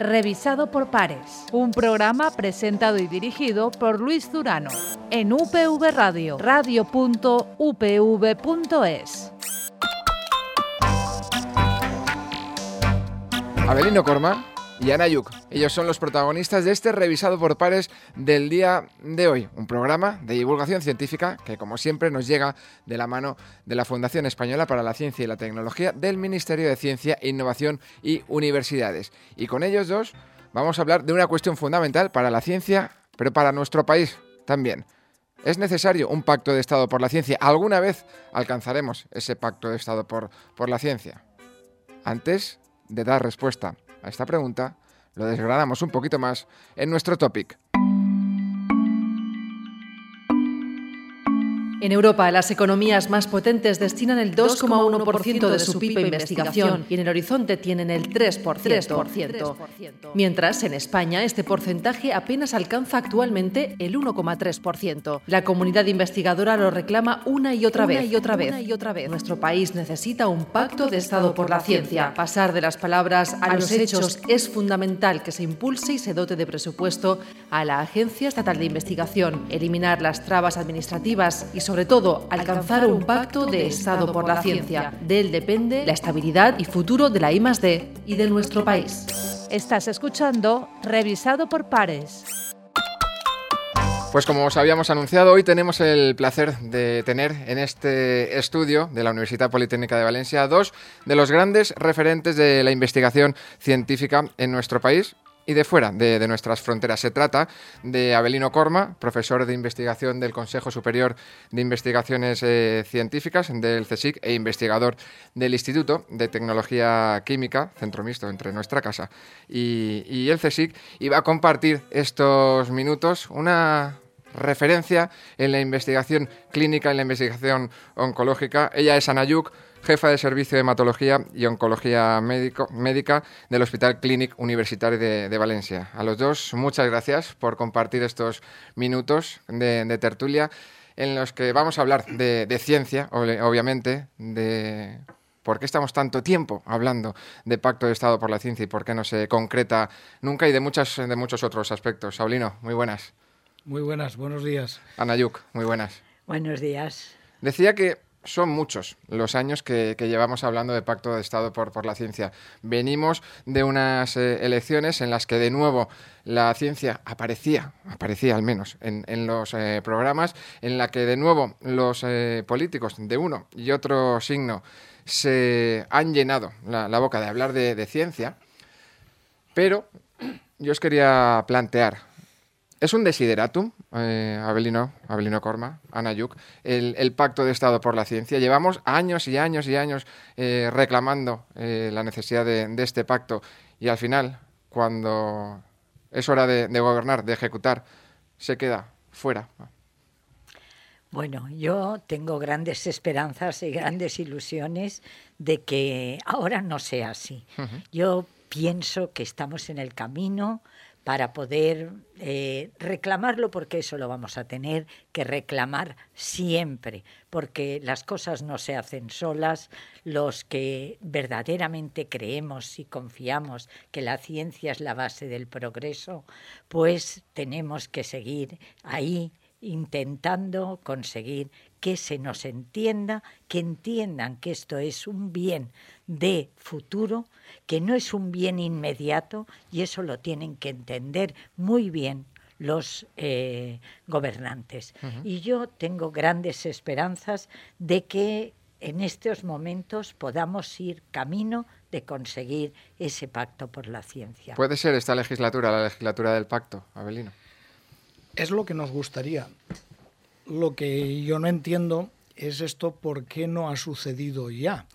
revisado por pares. Un programa presentado y dirigido por Luis Durano en UPV Radio, radio.upv.es. Abelino Corma y Ana Yuk. Ellos son los protagonistas de este revisado por pares del día de hoy, un programa de divulgación científica que como siempre nos llega de la mano de la Fundación Española para la Ciencia y la Tecnología del Ministerio de Ciencia, Innovación y Universidades. Y con ellos dos vamos a hablar de una cuestión fundamental para la ciencia, pero para nuestro país también. ¿Es necesario un pacto de Estado por la ciencia? ¿Alguna vez alcanzaremos ese pacto de Estado por, por la ciencia? Antes de dar respuesta a esta pregunta, lo desgranamos un poquito más en nuestro topic. En Europa, las economías más potentes destinan el 2,1% de su PIB a investigación y en el horizonte tienen el 3%. Mientras, en España, este porcentaje apenas alcanza actualmente el 1,3%. La comunidad investigadora lo reclama una y otra vez. y otra vez. y otra vez. Nuestro país necesita un pacto de Estado por la ciencia. Pasar de las palabras a los hechos es fundamental que se impulse y se dote de presupuesto a la Agencia Estatal de Investigación, eliminar las trabas administrativas y sobre todo alcanzar un pacto de Estado por la ciencia. De él depende la estabilidad y futuro de la I+D y de nuestro país. Estás escuchando Revisado por Pares. Pues como os habíamos anunciado, hoy tenemos el placer de tener en este estudio de la Universidad Politécnica de Valencia dos de los grandes referentes de la investigación científica en nuestro país y de fuera de, nuestras fronteras. Se trata de Abelino Corma, profesor de investigación del Consejo Superior de Investigaciones eh, Científicas del CSIC e investigador del Instituto de Tecnología Química, centro mixto entre nuestra casa y, y el CSIC, y va a compartir estos minutos una referencia en la investigación clínica, en la investigación oncológica. Ella es Anayuk jefa de servicio de hematología y oncología médica del Hospital Clínic Universitario de, Valencia. A los dos, muchas gracias por compartir estos minutos de, tertulia en los que vamos a hablar de, ciencia, obviamente, de por qué estamos tanto tiempo hablando de pacto de Estado por la ciencia y por qué no se concreta nunca y de, muchas, de muchos otros aspectos. Saulino, muy buenas. Muy buenas, buenos días. Anayuk, muy buenas. Buenos días. Decía que son muchos los años que, llevamos hablando de pacto de Estado por, por la ciencia. Venimos de unas eh, elecciones en las que de nuevo la ciencia aparecía, aparecía al menos en, los eh, programas, en la que de nuevo los eh, políticos de uno y otro signo se han llenado la, boca de hablar de, de ciencia, pero yo os quería plantear es un desideratum, eh, Abelino, Abelino Corma, Ana Yuk, el, pacto de Estado por la ciencia. Llevamos años y años y años eh, reclamando eh, la necesidad de, este pacto y al final, cuando es hora de, gobernar, de ejecutar, se queda fuera. Bueno, yo tengo grandes esperanzas y grandes ilusiones de que ahora no sea así. Yo pienso que estamos en el camino para poder eh, reclamarlo, porque eso lo vamos a tener que reclamar siempre, porque las cosas no se hacen solas, los que verdaderamente creemos y confiamos que la ciencia es la base del progreso, pues tenemos que seguir ahí intentando conseguir que se nos entienda, que entiendan que esto es un bien de futuro, que no es un bien inmediato y eso lo tienen que entender muy bien los eh, gobernantes. Y yo tengo grandes esperanzas de que en estos momentos podamos ir camino de conseguir ese pacto por la ciencia. ¿Puede ser esta legislatura la legislatura del pacto, Abelino? Es lo que nos gustaría. Lo que yo no entiendo es esto, ¿por qué no ha sucedido ya?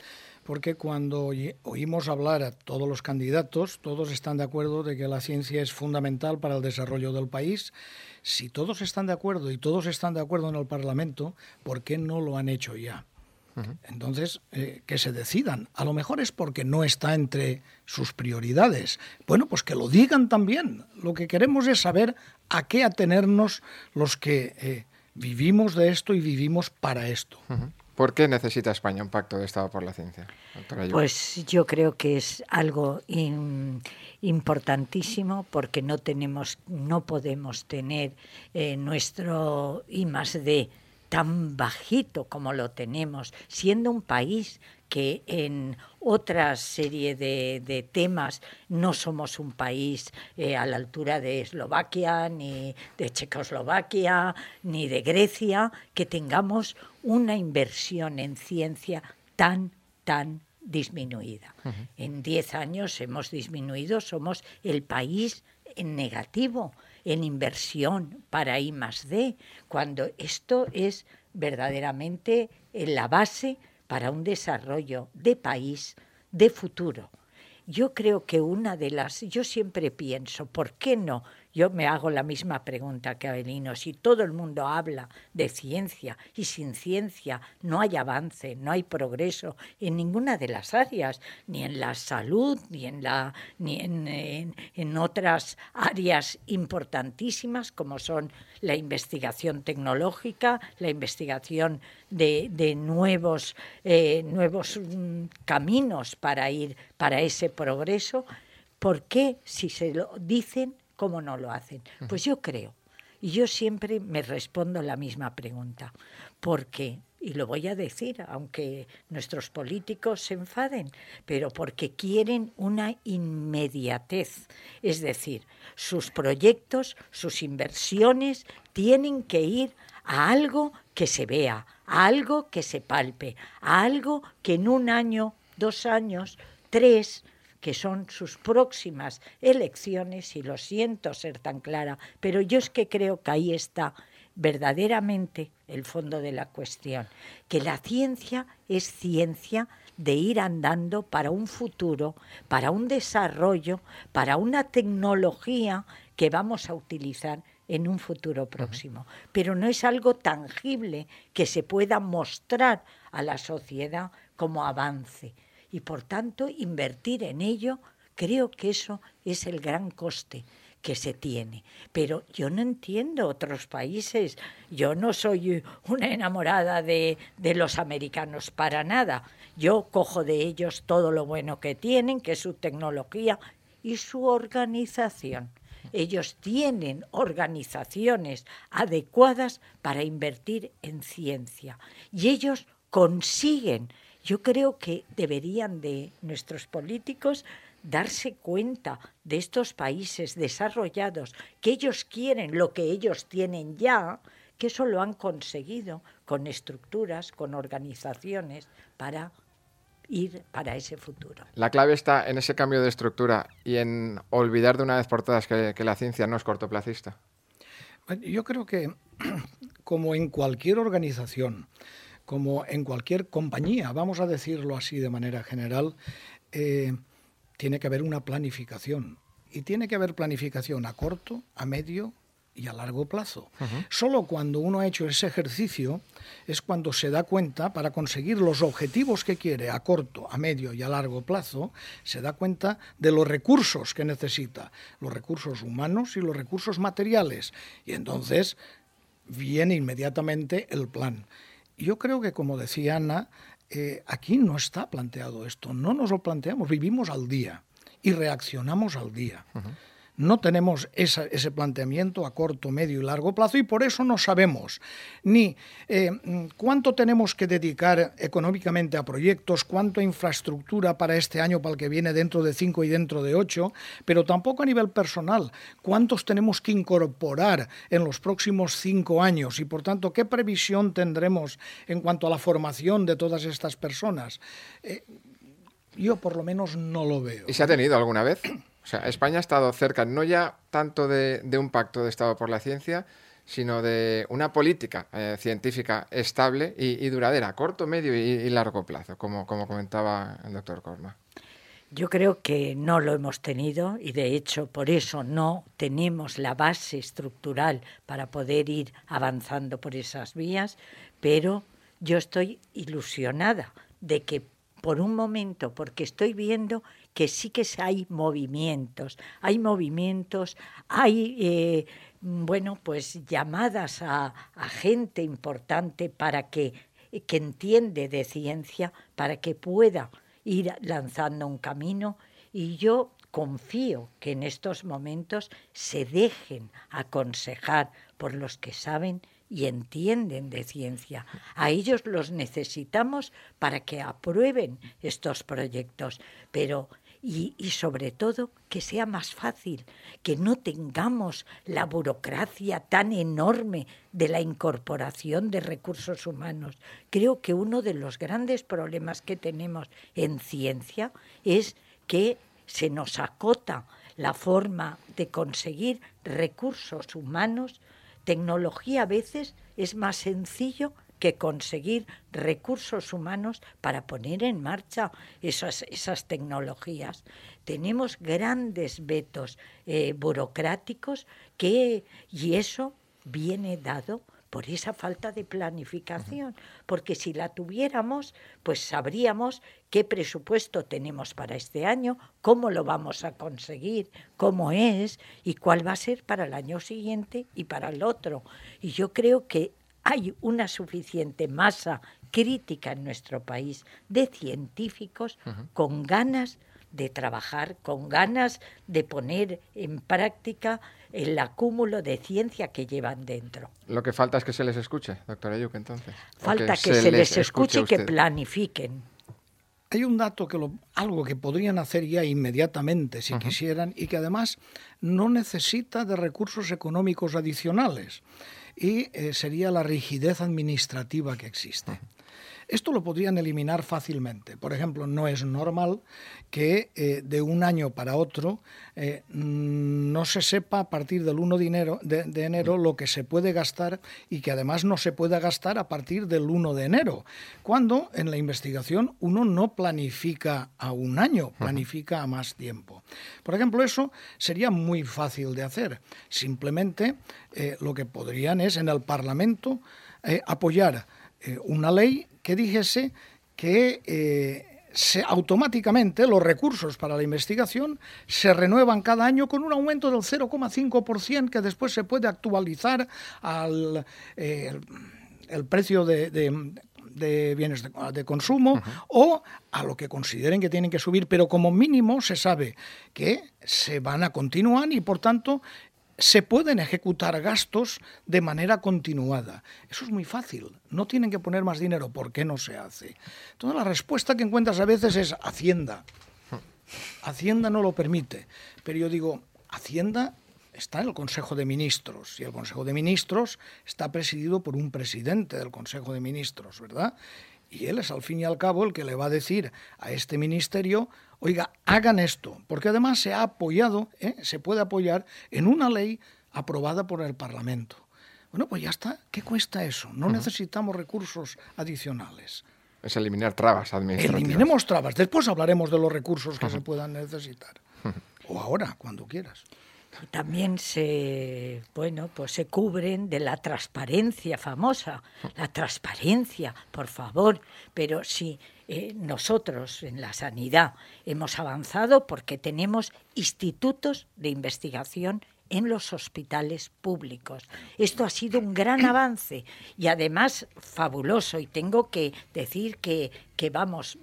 porque cuando oímos hablar a todos los candidatos, todos están de acuerdo de que la ciencia es fundamental para el desarrollo del país. Si todos están de acuerdo y todos están de acuerdo en el Parlamento, ¿por qué no lo han hecho ya? Entonces, eh, que se decidan. A lo mejor es porque no está entre sus prioridades. Bueno, pues que lo digan también. Lo que queremos es saber a qué atenernos los que eh, vivimos de esto y vivimos para esto. ¿Por qué necesita España un pacto de Estado por la ciencia? Pues yo creo que es algo importantísimo porque no tenemos, no podemos tener eh, nuestro I más D tan bajito como lo tenemos, siendo un país que en otra serie de, temas no somos un país eh, a la altura de Eslovaquia, ni de Checoslovaquia, ni de Grecia, que tengamos una inversión en ciencia tan, tan disminuida. En 10 años hemos disminuido, somos el país en negativo en inversión para I más D, cuando esto es verdaderamente la base para un desarrollo de país de futuro. Yo creo que una de las, yo siempre pienso, ¿por qué no yo me hago la misma pregunta que Abelino. Si todo el mundo habla de ciencia y sin ciencia no hay avance, no hay progreso en ninguna de las áreas, ni en la salud, ni en, la, ni en, otras áreas importantísimas como son la investigación tecnológica, la investigación de, nuevos, eh, nuevos mm, caminos para ir para ese progreso. ¿Por qué, si se lo dicen, ¿Cómo no lo hacen? Pues yo creo. Y yo siempre me respondo la misma pregunta. Porque, y lo voy a decir, aunque nuestros políticos se enfaden, pero porque quieren una inmediatez. Es decir, sus proyectos, sus inversiones tienen que ir a algo que se vea, a algo que se palpe, a algo que en un año, dos años, tres, que son sus próximas elecciones, y lo siento ser tan clara, pero yo es que creo que ahí está verdaderamente el fondo de la cuestión, que la ciencia es ciencia de ir andando para un futuro, para un desarrollo, para una tecnología que vamos a utilizar en un futuro próximo. Pero no es algo tangible que se pueda mostrar a la sociedad como avance y por tanto invertir en ello, creo que eso es el gran coste que se tiene. Pero yo no entiendo otros países. Yo no soy una enamorada de, de, los americanos para nada. Yo cojo de ellos todo lo bueno que tienen, que es su tecnología y su organización. Ellos tienen organizaciones adecuadas para invertir en ciencia y ellos consiguen yo creo que deberían de nuestros políticos darse cuenta de estos países desarrollados, que ellos quieren lo que ellos tienen ya, que eso lo han conseguido con estructuras, con organizaciones para ir para ese futuro. La clave está en ese cambio de estructura y en olvidar de una vez por todas que, que la ciencia no es cortoplacista. Yo creo que, como en cualquier organización, como en cualquier compañía, vamos a decirlo así de manera general, eh, tiene que haber una planificación. Y tiene que haber planificación a corto, a medio y a largo plazo. Solo cuando uno ha hecho ese ejercicio es cuando se da cuenta, para conseguir los objetivos que quiere a corto, a medio y a largo plazo, se da cuenta de los recursos que necesita, los recursos humanos y los recursos materiales. Y entonces viene inmediatamente el plan. Yo creo que, como decía Ana, eh, aquí no está planteado esto, no nos lo planteamos, vivimos al día y reaccionamos al día. No tenemos ese planteamiento a corto, medio y largo plazo y por eso no sabemos ni eh, cuánto tenemos que dedicar económicamente a proyectos, cuánto infraestructura para este año, para el que viene dentro de cinco y dentro de ocho, pero tampoco a nivel personal, cuántos tenemos que incorporar en los próximos cinco años y por tanto qué previsión tendremos en cuanto a la formación de todas estas personas. Eh, yo por lo menos no lo veo. ¿Y se ha tenido alguna vez? O sea, España ha estado cerca no ya tanto de, un pacto de Estado por la ciencia, sino de una política eh, científica estable y, duradera, a corto, medio y, largo plazo, como, como comentaba el doctor Corma. Yo creo que no lo hemos tenido y de hecho por eso no tenemos la base estructural para poder ir avanzando por esas vías, pero yo estoy ilusionada de que por un momento, porque estoy viendo que sí que hay movimientos, hay movimientos, hay, eh, bueno, pues llamadas a, gente importante para que que entiende de ciencia para que pueda ir lanzando un camino y yo confío que en estos momentos se dejen aconsejar por los que saben y entienden de ciencia. A ellos los necesitamos para que aprueben estos proyectos, pero y, y, sobre todo que sea más fácil, que no tengamos la burocracia tan enorme de la incorporación de recursos humanos. Creo que uno de los grandes problemas que tenemos en ciencia es que se nos acota la forma de conseguir recursos humanos, tecnología a veces es más sencillo que conseguir recursos humanos para poner en marcha esas, esas tecnologías. Tenemos grandes vetos eh, burocráticos que, y eso viene dado por esa falta de planificación, porque si la tuviéramos, pues sabríamos qué presupuesto tenemos para este año, cómo lo vamos a conseguir, cómo es y cuál va a ser para el año siguiente y para el otro. Y yo creo que hay una suficiente masa crítica en nuestro país de científicos con ganas de trabajar, con ganas de poner en práctica el acúmulo de ciencia que llevan dentro. Lo que falta es que se les escuche, doctora Yuc, entonces. Falta que, se, les, escuche y que planifiquen. Hay un dato que lo, algo que podrían hacer ya inmediatamente si quisieran y que además no necesita de recursos económicos adicionales y eh, sería la rigidez administrativa que existe. Esto lo podrían eliminar fácilmente. Por ejemplo, no es normal que eh, de un año para otro eh, no se sepa a partir del 1 de enero, de, enero, lo que se puede gastar y que además no se pueda gastar a partir del 1 de enero, cuando en la investigación uno no planifica a un año, planifica a más tiempo. Por ejemplo, eso sería muy fácil de hacer. Simplemente eh, lo que podrían es en el Parlamento apoyar una ley que dijese que eh, se, automáticamente los recursos para la investigación se renuevan cada año con un aumento del 0,5% que después se puede actualizar al eh, el, precio de, bienes de, consumo o a lo que consideren que tienen que subir, pero como mínimo se sabe que se van a continuar y por tanto se pueden ejecutar gastos de manera continuada. Eso es muy fácil. No tienen que poner más dinero. ¿Por qué no se hace? Entonces la respuesta que encuentras a veces es Hacienda. Hacienda no lo permite. Pero yo digo, Hacienda está en el Consejo de Ministros y el Consejo de Ministros está presidido por un presidente del Consejo de Ministros, ¿verdad? Y él es al fin y al cabo el que le va a decir a este ministerio Oiga, hagan esto, porque además se ha apoyado, ¿eh? se puede apoyar en una ley aprobada por el Parlamento. Bueno, pues ya está. ¿Qué cuesta eso? No necesitamos recursos adicionales. Es eliminar trabas administrativas. Eliminemos trabas. Después hablaremos de los recursos que se puedan necesitar. O ahora, cuando quieras. También se, bueno, pues se cubren de la transparencia famosa. La transparencia, por favor. Pero si eh, nosotros en la sanidad hemos avanzado porque tenemos institutos de investigación en los hospitales públicos. Esto ha sido un gran avance y además fabuloso. Y tengo que decir que, que vamos,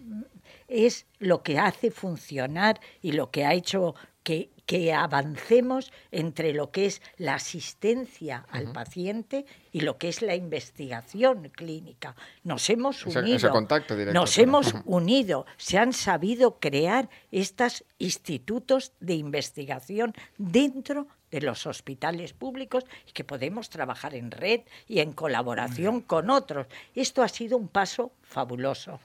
es lo que hace funcionar y lo que ha hecho que, que avancemos entre lo que es la asistencia al paciente y lo que es la investigación clínica. Nos hemos unido. nos hemos unido. Se han sabido crear estos institutos de investigación dentro de los hospitales públicos y que podemos trabajar en red y en colaboración con otros. Esto ha sido un paso fabuloso.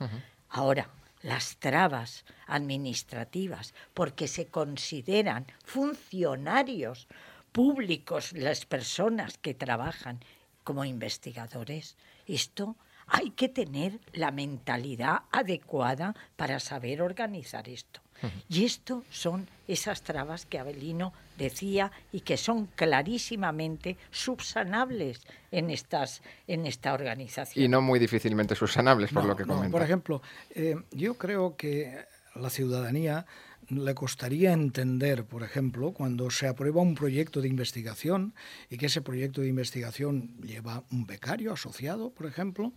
Ahora, las trabas administrativas porque se consideran funcionarios públicos las personas que trabajan como investigadores. Esto hay que tener la mentalidad adecuada para saber organizar esto. Y esto son esas trabas que Abelino decía y que son clarísimamente subsanables en, estas, en esta organización. Y no muy difícilmente subsanables, por lo que no, comenta. Por ejemplo, eh, yo creo que la ciudadanía le costaría entender, por ejemplo, cuando se aprueba un proyecto de investigación y que ese proyecto de investigación lleva un becario asociado, por ejemplo,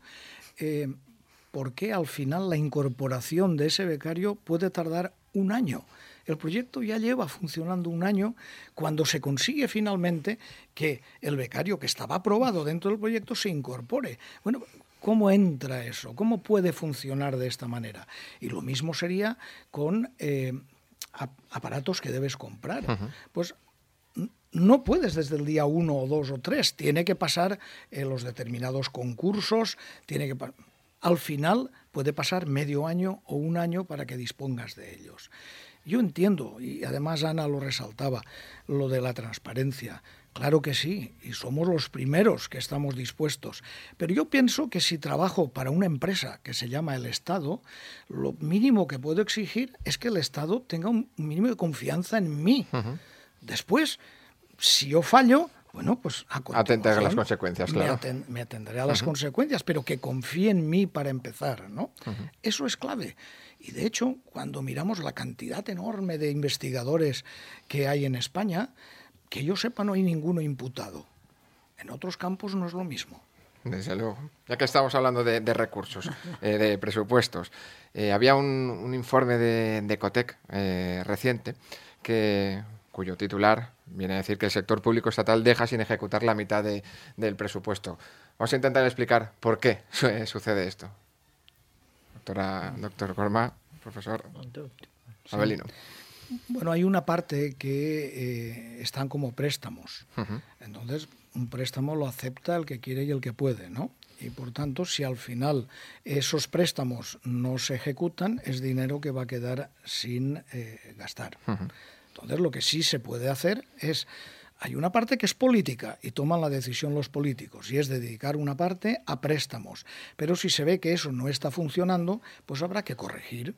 eh, ¿por qué al final la incorporación de ese becario puede tardar un año? El proyecto ya lleva funcionando un año cuando se consigue finalmente que el becario que estaba aprobado dentro del proyecto se incorpore. Bueno, ¿Cómo entra eso? ¿Cómo puede funcionar de esta manera? Y lo mismo sería con eh, aparatos que debes comprar. Pues no puedes desde el día uno o dos o tres, tiene que pasar los determinados concursos, tiene que al final puede pasar medio año o un año para que dispongas de ellos. Yo entiendo, y además Ana lo resaltaba, lo de la transparencia. Claro que sí, y somos los primeros que estamos dispuestos. Pero yo pienso que si trabajo para una empresa que se llama el Estado, lo mínimo que puedo exigir es que el Estado tenga un mínimo de confianza en mí. Después, si yo fallo, bueno, pues a, a las consecuencias, claro. Me, atenderé a las consecuencias, pero que confíe en mí para empezar, ¿no? Eso es clave. Y de hecho, cuando miramos la cantidad enorme de investigadores que hay en España, que yo sepa no hay ninguno imputado. En otros campos no es lo mismo. Desde luego. Ya que estamos hablando de, recursos, eh, de presupuestos, eh, había un, informe de, de Cotec eh, reciente que cuyo titular viene a decir que el sector público estatal deja sin ejecutar la mitad del presupuesto. Vamos a intentar explicar por qué sucede esto. Doctora, doctor Corma, profesor Abelino. Bueno, hay una parte que eh, están como préstamos. Entonces, un préstamo lo acepta el que quiere y el que puede, ¿no? Y por tanto, si al final esos préstamos no se ejecutan, es dinero que va a quedar sin eh, gastar. Entonces, lo que sí se puede hacer es, hay una parte que es política y toman la decisión los políticos y es dedicar una parte a préstamos. Pero si se ve que eso no está funcionando, pues habrá que corregir.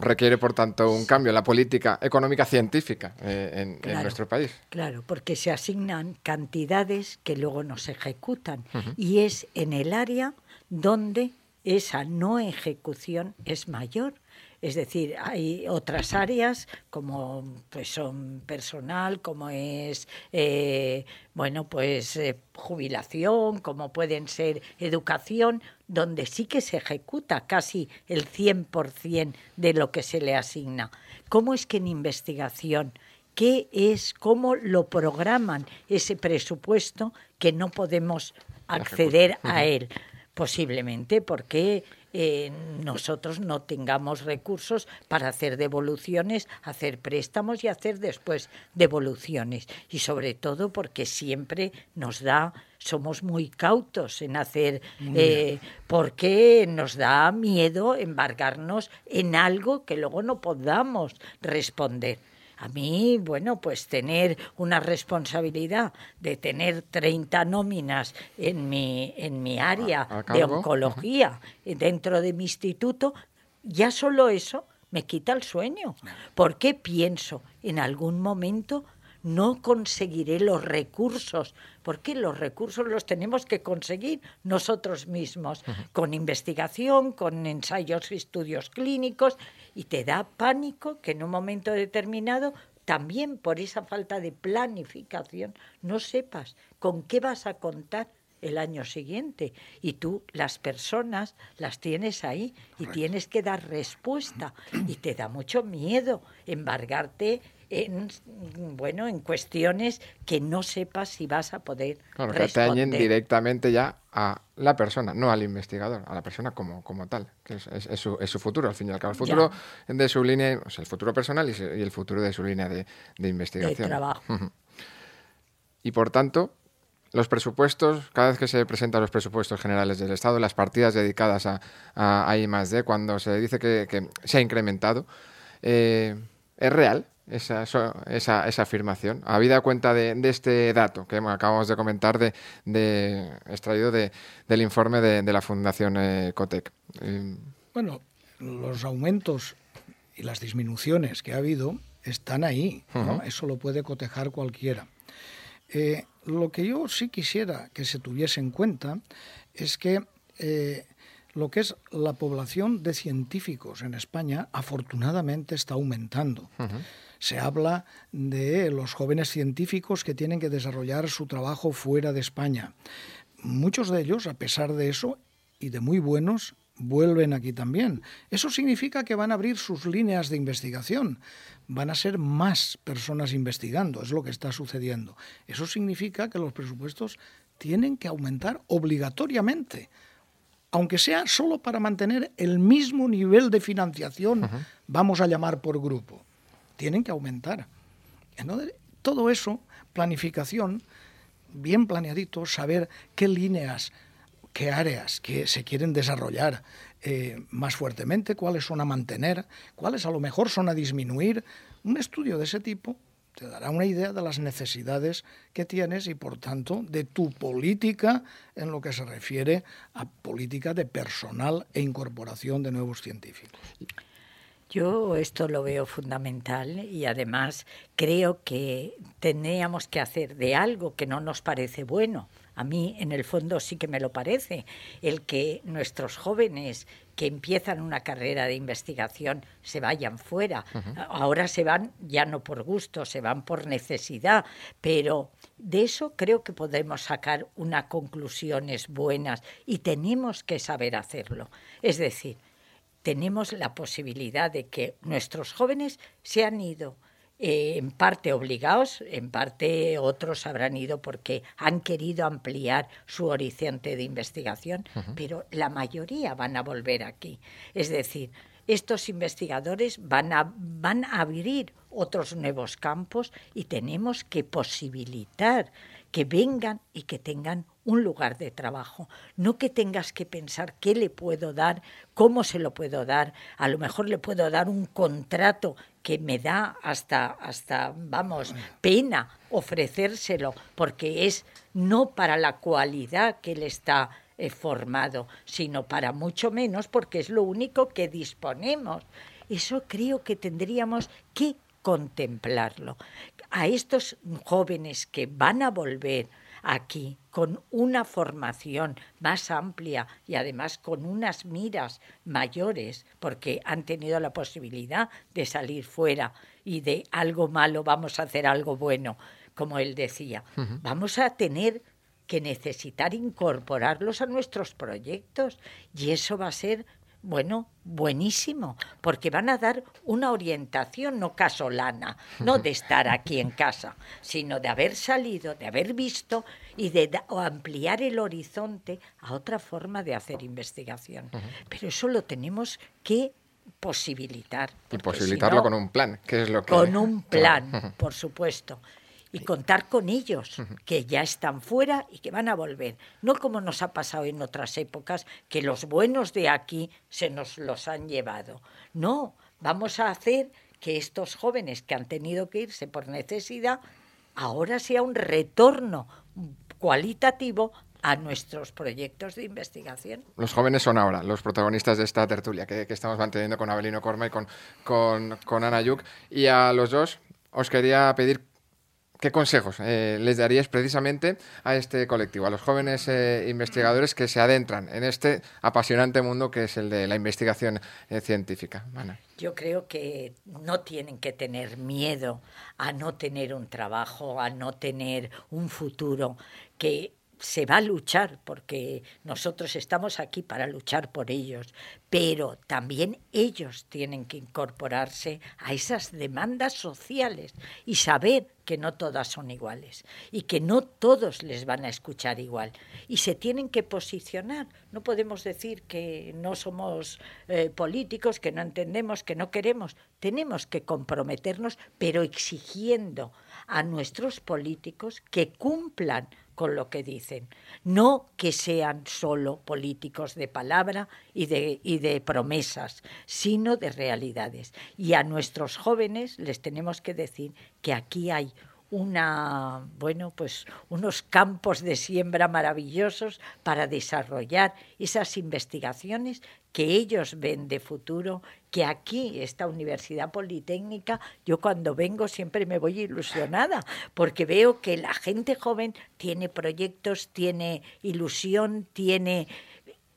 Requiere, por tanto, un cambio en la política económica científica eh, en, nuestro país. Claro, porque se asignan cantidades que luego no se ejecutan. Y es en el área donde esa no ejecución es mayor. Es decir, hay otras áreas como pues son personal, como es eh, bueno pues eh, jubilación, como pueden ser educación, donde sí que se ejecuta casi el 100% de lo que se le asigna. ¿Cómo es que en investigación qué es, cómo lo programan ese presupuesto que no podemos acceder a él? Posiblemente porque eh, nosotros no tengamos recursos para hacer devoluciones, hacer préstamos y hacer después devoluciones. Y sobre todo porque siempre nos da, somos muy cautos en hacer, eh, porque nos da miedo embargarnos en algo que luego no podamos responder. A mí, bueno, pues tener una responsabilidad de tener 30 nóminas en mi, en mi área de oncología dentro de mi instituto, ya solo eso me quita el sueño. Porque pienso en algún momento no conseguiré los recursos, porque los recursos los tenemos que conseguir nosotros mismos, con investigación, con ensayos y estudios clínicos, y te da pánico que en un momento determinado también por esa falta de planificación no sepas con qué vas a contar el año siguiente. Y tú las personas las tienes ahí y tienes que dar respuesta. Y te da mucho miedo embargarte en bueno en cuestiones que no sepas si vas a poder claro, que atañen directamente ya a la persona, no al investigador, a la persona como, como tal, que es, su, es su, futuro, al fin y al cabo. El futuro de su línea, o sea, el futuro personal y, el futuro de su línea de, de investigación. De trabajo. Y por tanto, los presupuestos, cada vez que se presentan los presupuestos generales del Estado, las partidas dedicadas a, a, a I+.D., cuando se dice que, que se ha incrementado, eh, ¿es real? Esa, esa, esa afirmación, habida cuenta de, este dato que acabamos de comentar, de, de extraído de, del informe de, la Fundación eh, Cotec. Eh, bueno, los aumentos y las disminuciones que ha habido están ahí, eso lo puede cotejar cualquiera. Eh, lo que yo sí quisiera que se tuviese en cuenta es que lo que es la población de científicos en España, afortunadamente está aumentando. Se habla de los jóvenes científicos que tienen que desarrollar su trabajo fuera de España. Muchos de ellos, a pesar de eso, y de muy buenos, vuelven aquí también. Eso significa que van a abrir sus líneas de investigación, van a ser más personas investigando, es lo que está sucediendo. Eso significa que los presupuestos tienen que aumentar obligatoriamente, aunque sea solo para mantener el mismo nivel de financiación, vamos a llamar por grupo. Tienen que aumentar. Entonces, todo eso, planificación, bien planeadito, saber qué líneas qué áreas que se quieren desarrollar eh, más fuertemente, cuáles son a mantener, cuáles a lo mejor son a disminuir. Un estudio de ese tipo te dará una idea de las necesidades que tienes y, por tanto, de tu política en lo que se refiere a política de personal e incorporación de nuevos científicos. Yo esto lo veo fundamental y además creo que teníamos que hacer de algo que no nos parece bueno a mí, en el fondo, sí que me lo parece, el que nuestros jóvenes que empiezan una carrera de investigación se vayan fuera. Ahora se van ya no por gusto, se van por necesidad, pero de eso creo que podemos sacar unas conclusiones buenas y tenemos que saber hacerlo. Es decir, tenemos la posibilidad de que nuestros jóvenes se han ido eh, en parte obligados, en parte otros habrán ido porque han querido ampliar su horizonte de investigación, pero la mayoría van a volver aquí. Es decir, estos investigadores van a, van a abrir otros nuevos campos y tenemos que posibilitar que vengan y que tengan un lugar de trabajo, no que tengas que pensar qué le puedo dar, cómo se lo puedo dar, a lo mejor le puedo dar un contrato que me da hasta, hasta vamos, pena ofrecérselo, porque es no para la cualidad que él está eh, formado, sino para mucho menos, porque es lo único que disponemos. Eso creo que tendríamos que contemplarlo. A estos jóvenes que van a volver aquí con una formación más amplia y además con unas miras mayores, porque han tenido la posibilidad de salir fuera y de algo malo vamos a hacer algo bueno, como él decía. Vamos a tener que necesitar incorporarlos a nuestros proyectos y eso va a ser bueno, buenísimo, porque van a dar una orientación no casolana, no de estar aquí en casa, sino de haber salido, de haber visto y de ampliar el horizonte a otra forma de hacer investigación. Pero eso lo tenemos que posibilitar. Y posibilitarlo con un plan, que es lo que... Con un plan, por supuesto y contar con ellos, que ya están fuera y que van a volver. No como nos ha pasado en otras épocas, que los buenos de aquí se nos los han llevado. No, vamos a hacer que estos jóvenes que han tenido que irse por necesidad, ahora sea un retorno cualitativo a nuestros proyectos de investigación. Los jóvenes son ahora los protagonistas de esta tertulia que, estamos manteniendo con Abelino Corma y con, con, con Ana Yuk. Y a los dos os quería pedir ¿Qué consejos eh, les daríais precisamente a este colectivo, a los jóvenes eh, investigadores que se adentran en este apasionante mundo que es el de la investigación eh, científica? Yo creo que no tienen que tener miedo a no tener un trabajo, a no tener un futuro, que se va a luchar porque nosotros estamos aquí para luchar por ellos, pero también ellos tienen que incorporarse a esas demandas sociales y saber que no todas son iguales y que no todos les van a escuchar igual y se tienen que posicionar. No podemos decir que no somos eh, políticos, que no entendemos, que no queremos. Tenemos que comprometernos, pero exigiendo a nuestros políticos que cumplan con lo que dicen, no que sean solo políticos de palabra y de, y de promesas, sino de realidades. Y a nuestros jóvenes les tenemos que decir que aquí hay una, bueno, pues unos campos de siembra maravillosos para desarrollar esas investigaciones que ellos ven de futuro, que aquí, esta Universidad Politécnica, yo cuando vengo siempre me voy ilusionada, porque veo que la gente joven tiene proyectos, tiene ilusión, tiene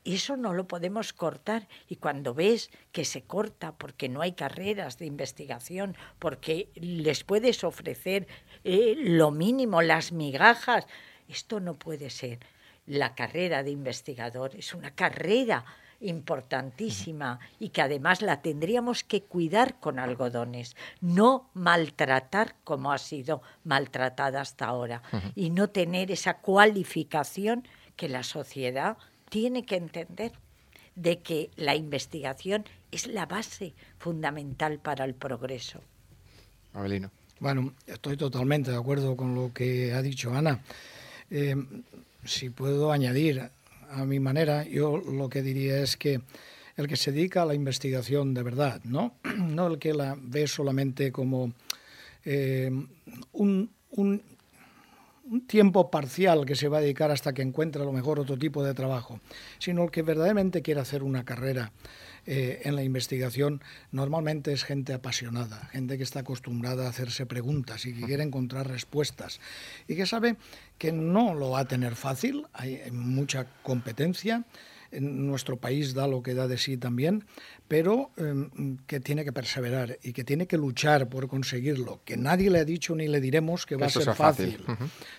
eso no lo podemos cortar. Y cuando ves que se corta porque no hay carreras de investigación, porque les puedes ofrecer eh, lo mínimo, las migajas, esto no puede ser. La carrera de investigador es una carrera importantísima y que además la tendríamos que cuidar con algodones, no maltratar como ha sido maltratada hasta ahora y no tener esa cualificación que la sociedad tiene que entender de que la investigación es la base fundamental para el progreso. Abelino. Bueno, estoy totalmente de acuerdo con lo que ha dicho Ana. Eh, si puedo añadir a mi manera, yo lo que diría es que el que se dedica a la investigación de verdad, ¿no? El que la ve solamente como eh, un, un tiempo parcial que se va a dedicar hasta que encuentre a lo mejor otro tipo de trabajo, sino el que verdaderamente quiere hacer una carrera eh, en la investigación, normalmente es gente apasionada, gente que está acostumbrada a hacerse preguntas y que quiere encontrar respuestas y que sabe que no lo va a tener fácil, hay mucha competencia, en nuestro país da lo que da de sí también, pero em, que tiene que perseverar y que tiene que luchar por conseguirlo, que nadie le ha dicho ni le diremos que va a ser fácil,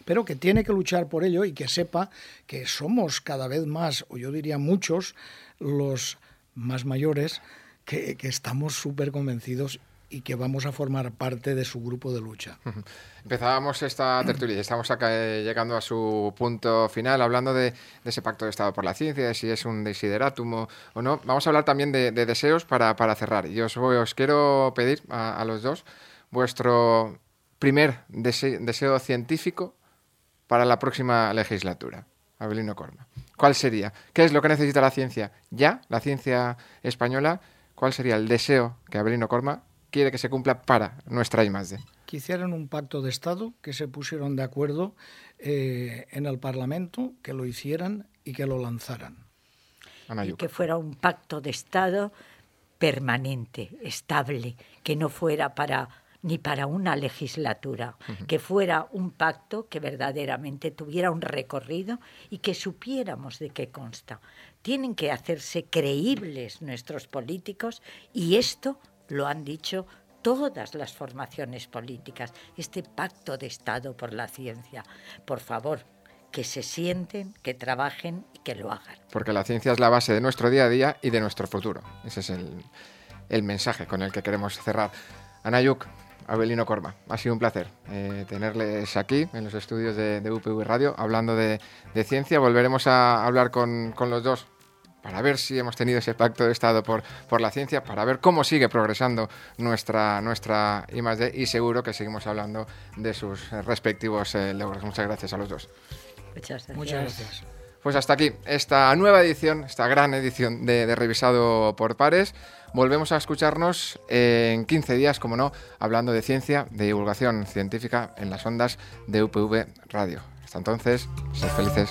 pero que tiene que luchar por ello y que sepa que somos cada vez más, o yo diría muchos, los más mayores, que, estamos súper convencidos y que vamos a formar parte de su grupo de lucha. Empezábamos esta tertulia estamos eh, llegando a su punto final, hablando de, ese pacto de Estado por la ciencia, de si es un desideratum o, no. Vamos a hablar también de, deseos para, cerrar. Y os, os quiero pedir a, los dos vuestro primer deseo científico para la próxima legislatura. Abelino Corma. ¿Cuál sería? ¿Qué es lo que necesita la ciencia ya, la ciencia española? ¿Cuál sería el deseo que Abelino Corma quiere que se cumpla para nuestra I+D? Que hicieran un pacto de Estado, que se pusieron de acuerdo eh, en el Parlamento, que lo hicieran y que lo lanzaran. Y que fuera un pacto de Estado permanente, estable, que no fuera para ni para una legislatura, que fuera un pacto que verdaderamente tuviera un recorrido y que supiéramos de qué consta. Tienen que hacerse creíbles nuestros políticos y esto lo han dicho todas las formaciones políticas, este pacto de Estado por la ciencia. Por favor, que se sienten, que trabajen y que lo hagan. Porque la ciencia es la base de nuestro día a día y de nuestro futuro. Ese es el, mensaje con el que queremos cerrar. Anayuk, Abelino Corma, ha sido un placer eh, tenerles aquí en los estudios de, UPV Radio hablando de, ciencia. Volveremos a hablar con, con los dos para ver si hemos tenido ese pacto de Estado por, por la ciencia, para ver cómo sigue progresando nuestra, nuestra I+.D. y seguro que seguimos hablando de sus respectivos eh, logros. Muchas gracias a los dos. Muchas gracias. Muchas gracias. Pues hasta aquí esta nueva edición, esta gran edición de, Revisado por Pares. Volvemos a escucharnos en 15 días, como no, hablando de ciencia, de divulgación científica en las ondas de UPV Radio. Hasta entonces, sed felices.